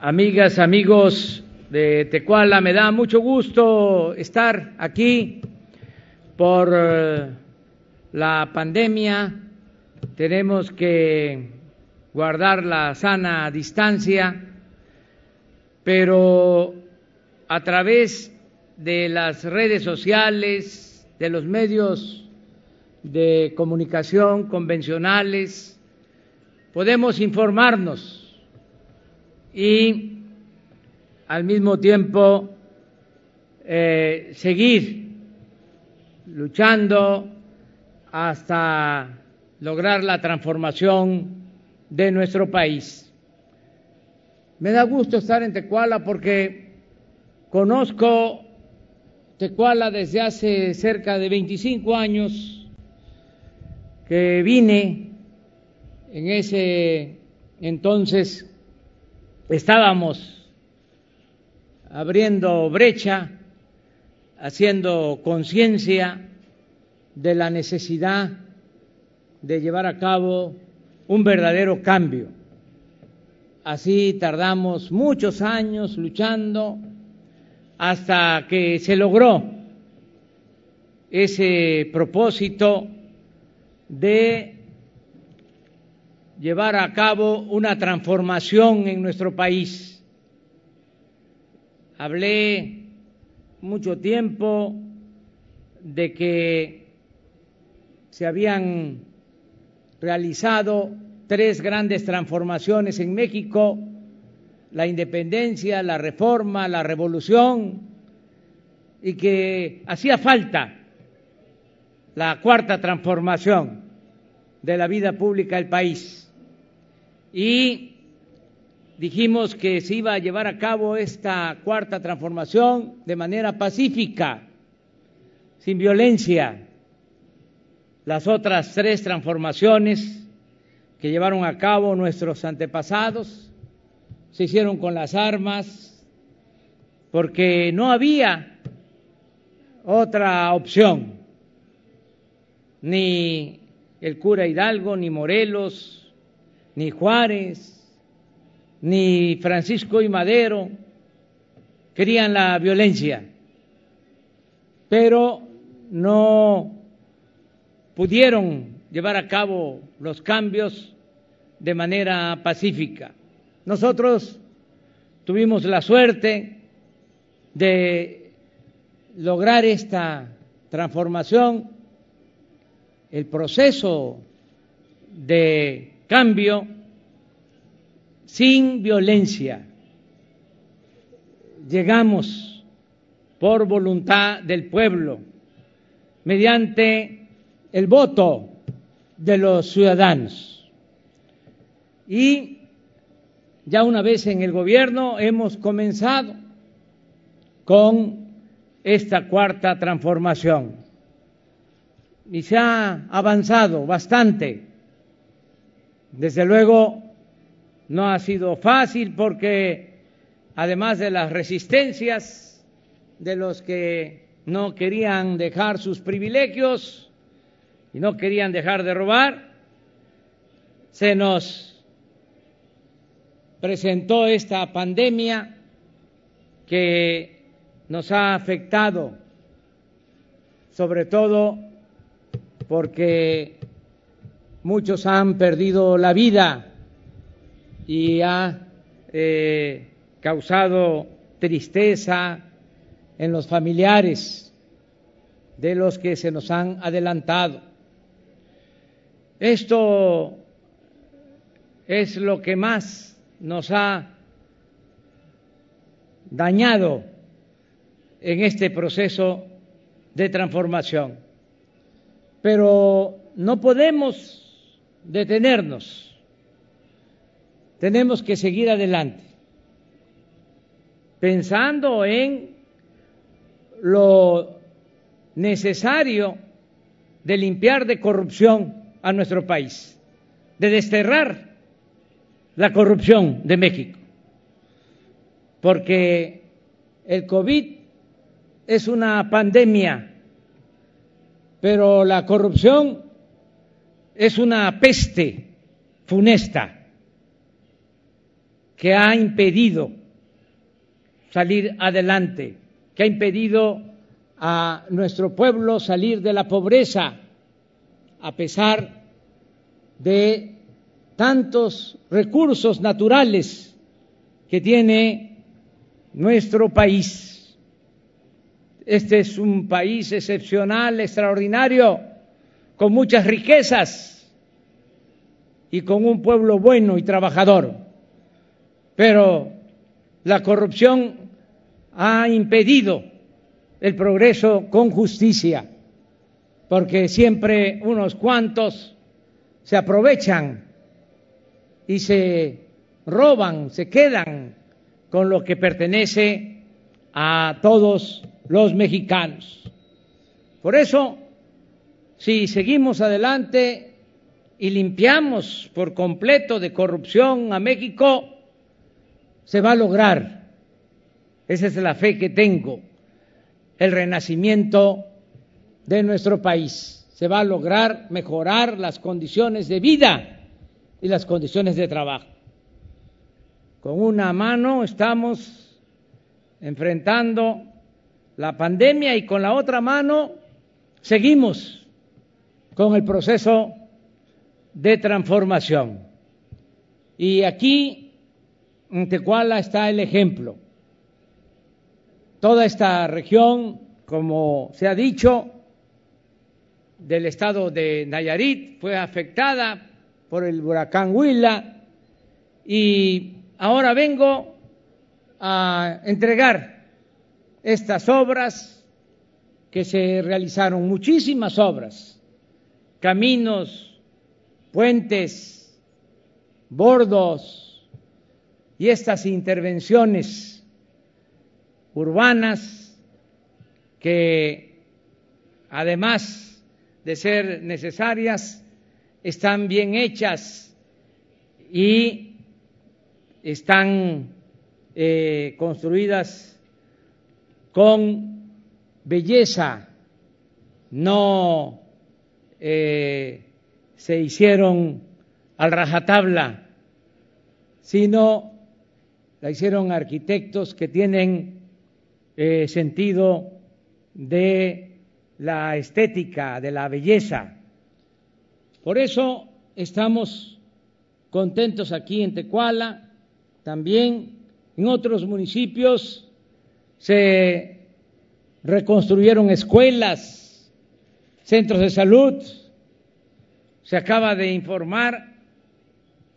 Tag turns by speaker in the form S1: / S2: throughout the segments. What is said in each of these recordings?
S1: amigas, amigos de Tecuala, me da mucho gusto estar aquí por eh, la pandemia. Tenemos que guardar la sana distancia, pero a través de las redes sociales, de los medios de comunicación convencionales, podemos informarnos y al mismo tiempo eh, seguir luchando hasta lograr la transformación de nuestro país. Me da gusto estar en Tecuala porque conozco Tecuala desde hace cerca de 25 años que vine en ese entonces estábamos abriendo brecha, haciendo conciencia de la necesidad de llevar a cabo un verdadero cambio. Así tardamos muchos años luchando hasta que se logró ese propósito de llevar a cabo una transformación en nuestro país. Hablé mucho tiempo de que se habían realizado tres grandes transformaciones en México, la independencia, la reforma, la revolución, y que hacía falta la cuarta transformación de la vida pública del país y dijimos que se iba a llevar a cabo esta cuarta transformación de manera pacífica, sin violencia. Las otras tres transformaciones que llevaron a cabo nuestros antepasados se hicieron con las armas porque no había otra opción, ni el cura Hidalgo, ni Morelos, ni Juárez, ni Francisco y Madero querían la violencia, pero no pudieron llevar a cabo los cambios de manera pacífica. Nosotros tuvimos la suerte de lograr esta transformación, el proceso de cambio sin violencia. Llegamos por voluntad del pueblo, mediante el voto de los ciudadanos. Y ya una vez en el gobierno hemos comenzado con esta cuarta transformación. Y se ha avanzado bastante desde luego, no ha sido fácil porque, además de las resistencias de los que no querían dejar sus privilegios y no querían dejar de robar, se nos presentó esta pandemia que nos ha afectado, sobre todo porque muchos han perdido la vida y ha eh, causado tristeza en los familiares de los que se nos han adelantado. Esto es lo que más nos ha dañado en este proceso de transformación. Pero no podemos detenernos. Tenemos que seguir adelante, pensando en lo necesario de limpiar de corrupción a nuestro país, de desterrar la corrupción de México, porque el COVID es una pandemia, pero la corrupción es una peste funesta. que ha impedido salir adelante, que ha impedido a nuestro pueblo salir de la pobreza, a pesar de tantos recursos naturales que tiene nuestro país. Este es un país excepcional, extraordinario, con muchas riquezas y con un pueblo bueno y trabajador. Pero la corrupción ha impedido el progreso con justicia, porque siempre unos cuantos se aprovechan y se roban, se quedan con lo que pertenece a todos los mexicanos. Por eso, si seguimos adelante y limpiamos por completo de corrupción a México, se va a lograr, esa es la fe que tengo, el renacimiento de nuestro país. Se va a lograr mejorar las condiciones de vida y las condiciones de trabajo. Con una mano estamos enfrentando la pandemia y con la otra mano seguimos con el proceso de transformación. Y aquí en Tecuala está el ejemplo. Toda esta región, como se ha dicho, del estado de Nayarit fue afectada por el huracán Huila y ahora vengo a entregar estas obras que se realizaron, muchísimas obras, caminos, puentes, bordos y estas intervenciones urbanas que además de ser necesarias, están bien hechas y están eh, construidas con belleza, no eh, se hicieron al rajatabla, sino la hicieron arquitectos que tienen eh, sentido de la estética, de la belleza. Por eso estamos contentos aquí en Tecuala, también en otros municipios se reconstruyeron escuelas, centros de salud, se acaba de informar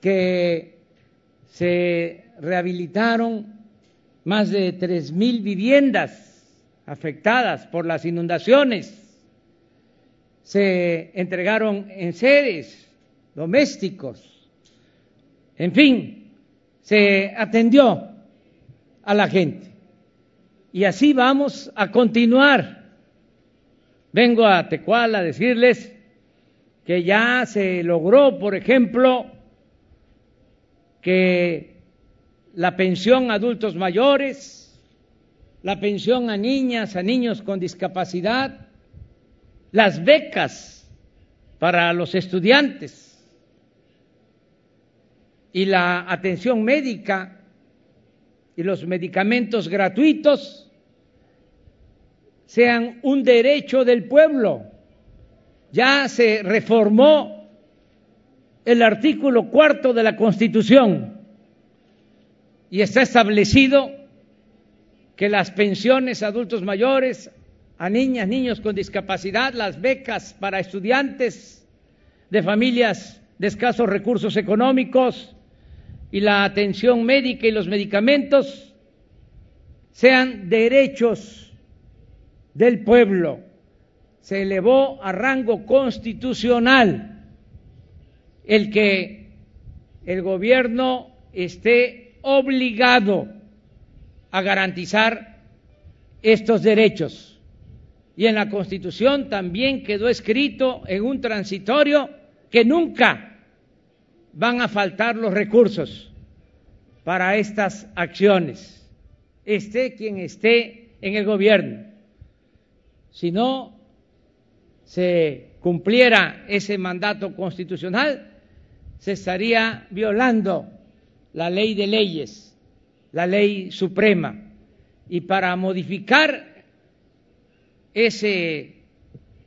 S1: que se rehabilitaron más de tres mil viviendas afectadas por las inundaciones se entregaron en seres domésticos, en fin, se atendió a la gente. Y así vamos a continuar. Vengo a Tecuala a decirles que ya se logró, por ejemplo, que la pensión a adultos mayores, la pensión a niñas, a niños con discapacidad, las becas para los estudiantes y la atención médica y los medicamentos gratuitos sean un derecho del pueblo. Ya se reformó el artículo cuarto de la Constitución y está establecido que las pensiones a adultos mayores, a niñas, niños con discapacidad, las becas para estudiantes de familias de escasos recursos económicos y la atención médica y los medicamentos sean derechos del pueblo. Se elevó a rango constitucional el que el gobierno esté obligado a garantizar estos derechos y en la Constitución también quedó escrito en un transitorio que nunca van a faltar los recursos para estas acciones, esté quien esté en el gobierno. Si no se cumpliera ese mandato constitucional, se estaría violando la ley de leyes, la ley suprema. Y para modificar ese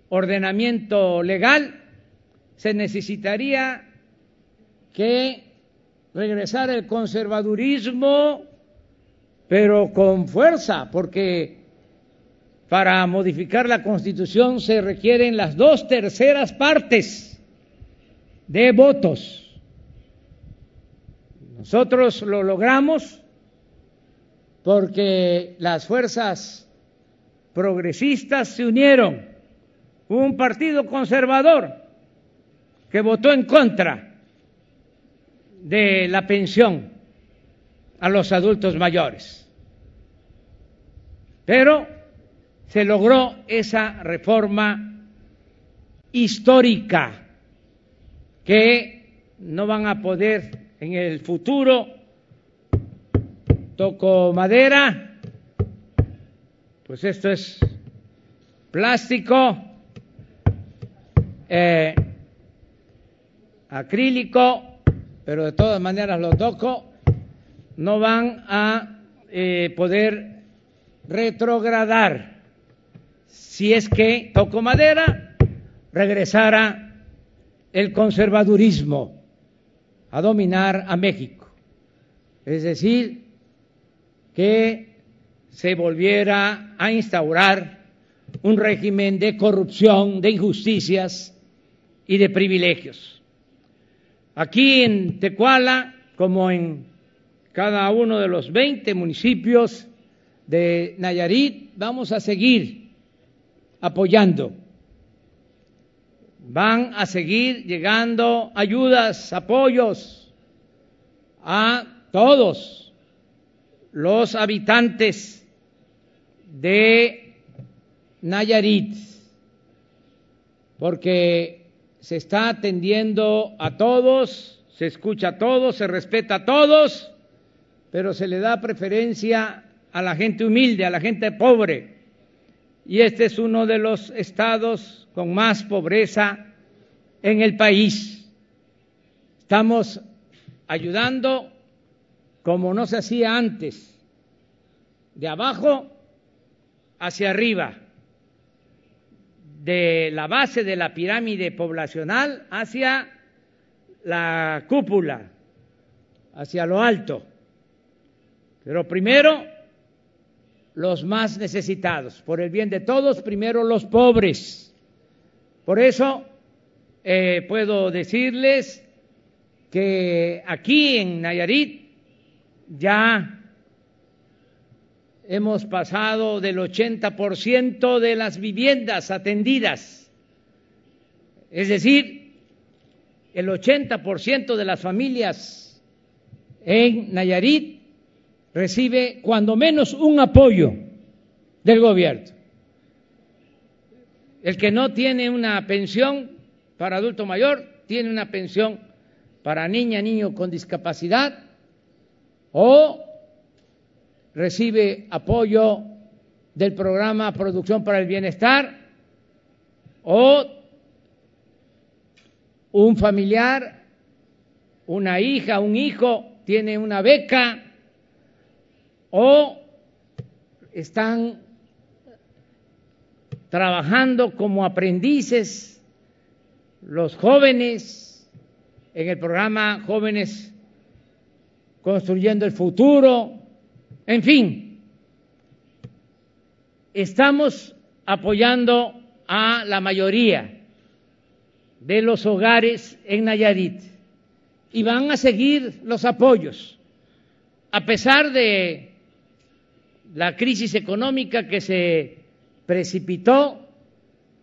S1: ordenamiento legal se necesitaría que regresara el conservadurismo, pero con fuerza, porque para modificar la Constitución se requieren las dos terceras partes de votos. Nosotros lo logramos porque las fuerzas progresistas se unieron. un partido conservador que votó en contra de la pensión a los adultos mayores. Pero se logró esa reforma histórica que no van a poder en el futuro, toco madera, pues esto es plástico, eh, acrílico, pero de todas maneras lo toco, no van a eh, poder retrogradar si es que, toco madera, regresara el conservadurismo a dominar a México. Es decir, que se volviera a instaurar un régimen de corrupción, de injusticias y de privilegios. Aquí en Tecuala, como en cada uno de los 20 municipios de Nayarit, vamos a seguir apoyando. Van a seguir llegando ayudas, apoyos a todos los habitantes de Nayarit, porque se está atendiendo a todos, se escucha a todos, se respeta a todos, pero se le da preferencia a la gente humilde, a la gente pobre y este es uno de los estados con más pobreza en el país. Estamos ayudando como no se hacía antes, de abajo hacia arriba, de la base de la pirámide poblacional hacia la cúpula, hacia lo alto. Pero primero los más necesitados, por el bien de todos, primero los pobres. Por eso eh, puedo decirles que aquí en Nayarit ya hemos pasado del 80% de las viviendas atendidas, es decir, el 80% de las familias en Nayarit recibe cuando menos un apoyo del gobierno. El que no tiene una pensión para adulto mayor, tiene una pensión para niña, niño con discapacidad o recibe apoyo del programa Producción para el Bienestar o un familiar, una hija, un hijo tiene una beca o están trabajando como aprendices los jóvenes en el programa Jóvenes Construyendo el Futuro, en fin, estamos apoyando a la mayoría de los hogares en Nayarit y van a seguir los apoyos, a pesar de la crisis económica que se precipitó,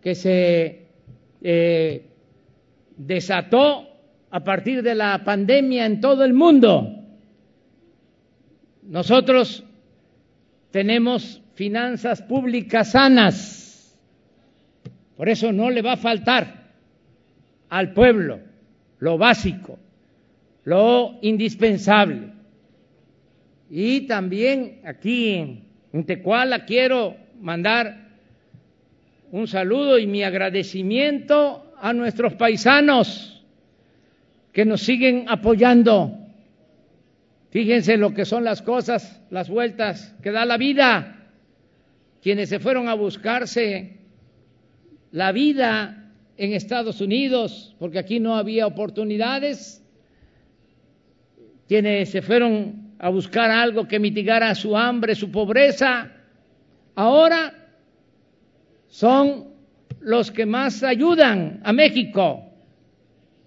S1: que se eh, desató a partir de la pandemia en todo el mundo. Nosotros tenemos finanzas públicas sanas, por eso no le va a faltar al pueblo lo básico, lo indispensable. Y también aquí en Tecuala quiero mandar un saludo y mi agradecimiento a nuestros paisanos que nos siguen apoyando Fíjense lo que son las cosas, las vueltas que da la vida. Quienes se fueron a buscarse la vida en Estados Unidos, porque aquí no había oportunidades, quienes se fueron a buscar algo que mitigara su hambre, su pobreza, ahora son los que más ayudan a México,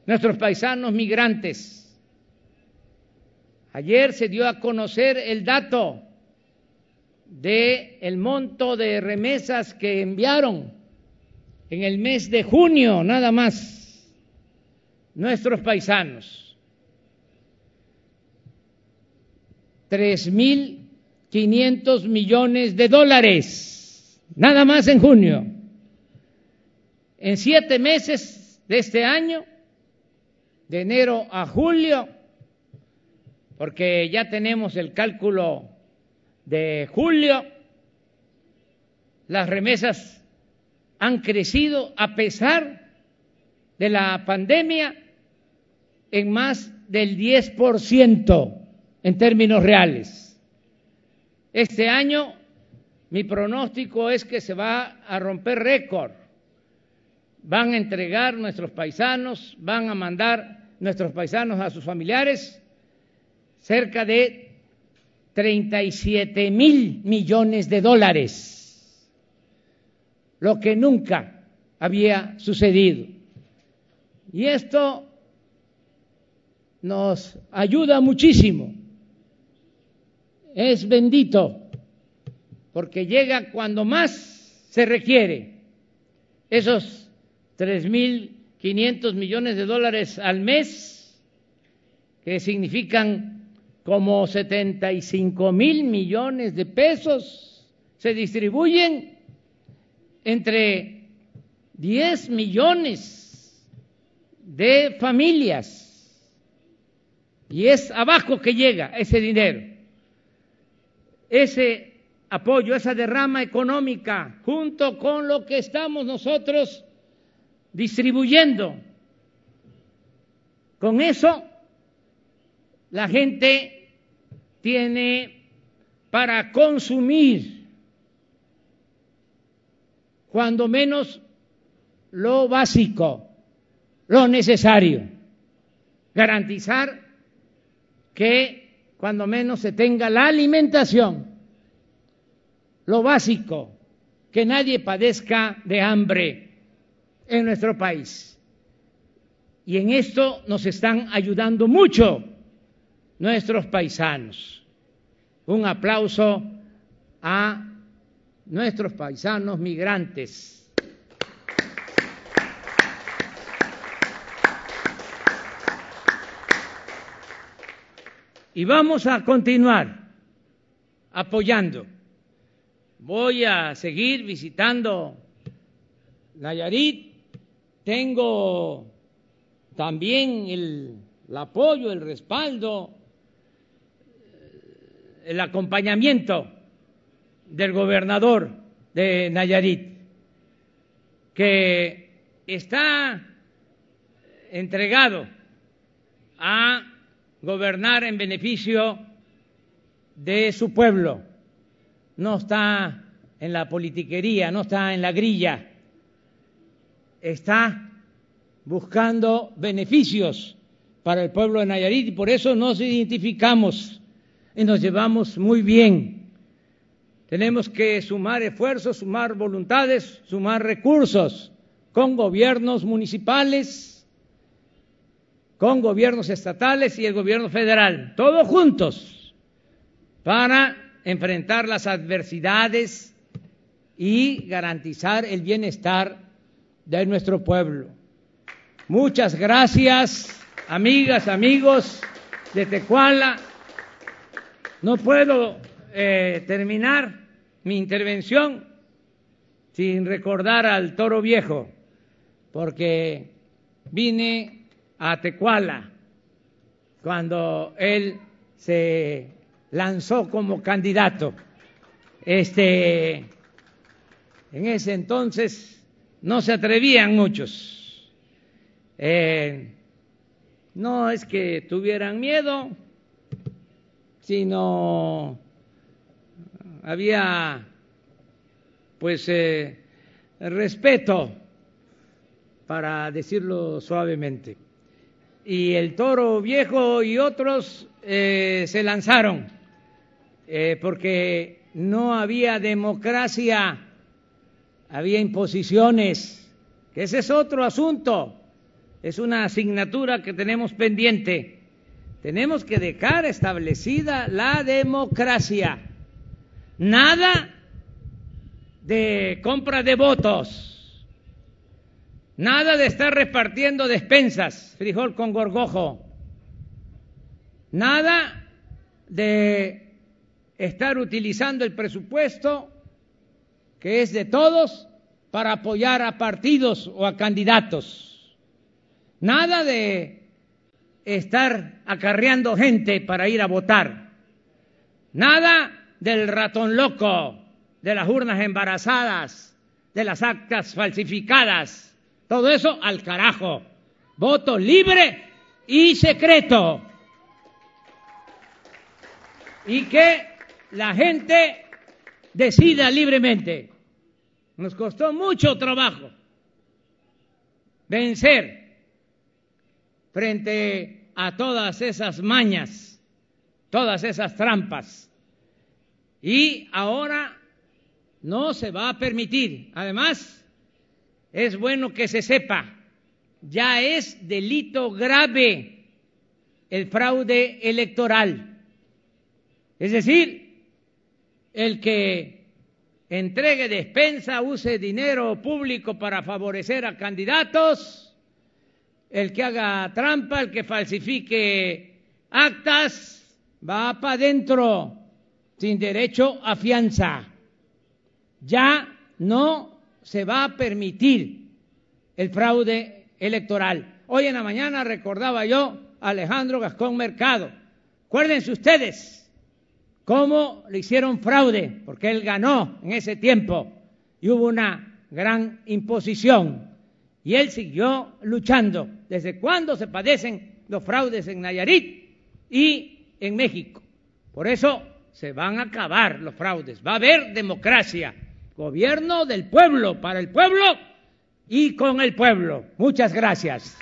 S1: nuestros paisanos migrantes. Ayer se dio a conocer el dato de el monto de remesas que enviaron en el mes de junio, nada más, nuestros paisanos. Tres mil quinientos millones de dólares, nada más en junio. En siete meses de este año, de enero a julio, porque ya tenemos el cálculo de julio, las remesas han crecido a pesar de la pandemia en más del 10% en términos reales. Este año mi pronóstico es que se va a romper récord. Van a entregar nuestros paisanos, van a mandar nuestros paisanos a sus familiares cerca de 37 mil millones de dólares, lo que nunca había sucedido. Y esto nos ayuda muchísimo. Es bendito porque llega cuando más se requiere. Esos tres mil quinientos millones de dólares al mes, que significan como 75 mil millones de pesos se distribuyen entre 10 millones de familias. Y es abajo que llega ese dinero. Ese apoyo, esa derrama económica, junto con lo que estamos nosotros distribuyendo. Con eso la gente tiene para consumir cuando menos lo básico, lo necesario, garantizar que cuando menos se tenga la alimentación, lo básico, que nadie padezca de hambre en nuestro país. Y en esto nos están ayudando mucho nuestros paisanos. Un aplauso a nuestros paisanos migrantes. Y vamos a continuar apoyando. Voy a seguir visitando Nayarit. Tengo también el, apoyo, el respaldo el acompañamiento del gobernador de Nayarit, que está entregado a gobernar en beneficio de su pueblo, no está en la politiquería, no está en la grilla, está buscando beneficios para el pueblo de Nayarit y por eso nos identificamos y nos llevamos muy bien. Tenemos que sumar esfuerzos, sumar voluntades, sumar recursos con gobiernos municipales, con gobiernos estatales y el gobierno federal, todos juntos, para enfrentar las adversidades y garantizar el bienestar de nuestro pueblo. Muchas gracias, amigas, amigos de Tecuala. No puedo eh, terminar mi intervención sin recordar al toro viejo, porque vine a Tecuala cuando él se lanzó como candidato. Este, en ese entonces no se atrevían muchos. Eh, no es que tuvieran miedo, sino había pues eh, respeto, para decirlo suavemente. Y el toro viejo y otros eh, se lanzaron eh, porque no había democracia, había imposiciones, que ese es otro asunto, es una asignatura que tenemos pendiente. Tenemos que dejar establecida la democracia. Nada de compra de votos. Nada de estar repartiendo despensas, frijol con gorgojo. Nada de estar utilizando el presupuesto que es de todos para apoyar a partidos o a candidatos. Nada de estar acarreando gente para ir a votar. Nada del ratón loco de las urnas embarazadas, de las actas falsificadas, todo eso al carajo. Voto libre y secreto. Y que la gente decida libremente. Nos costó mucho trabajo vencer frente a todas esas mañas, todas esas trampas. Y ahora no se va a permitir. Además, es bueno que se sepa, ya es delito grave el fraude electoral. Es decir, el que entregue despensa, use dinero público para favorecer a candidatos, el que haga trampa, el que falsifique actas, va para adentro sin derecho a fianza ya no se va a permitir el fraude electoral. Hoy en la mañana recordaba yo a Alejandro Gascón Mercado. Acuérdense ustedes cómo le hicieron fraude, porque él ganó en ese tiempo y hubo una gran imposición. Y él siguió luchando. ¿Desde cuándo se padecen los fraudes en Nayarit y en México? Por eso se van a acabar los fraudes. Va a haber democracia gobierno del pueblo, para el pueblo y con el pueblo. Muchas gracias.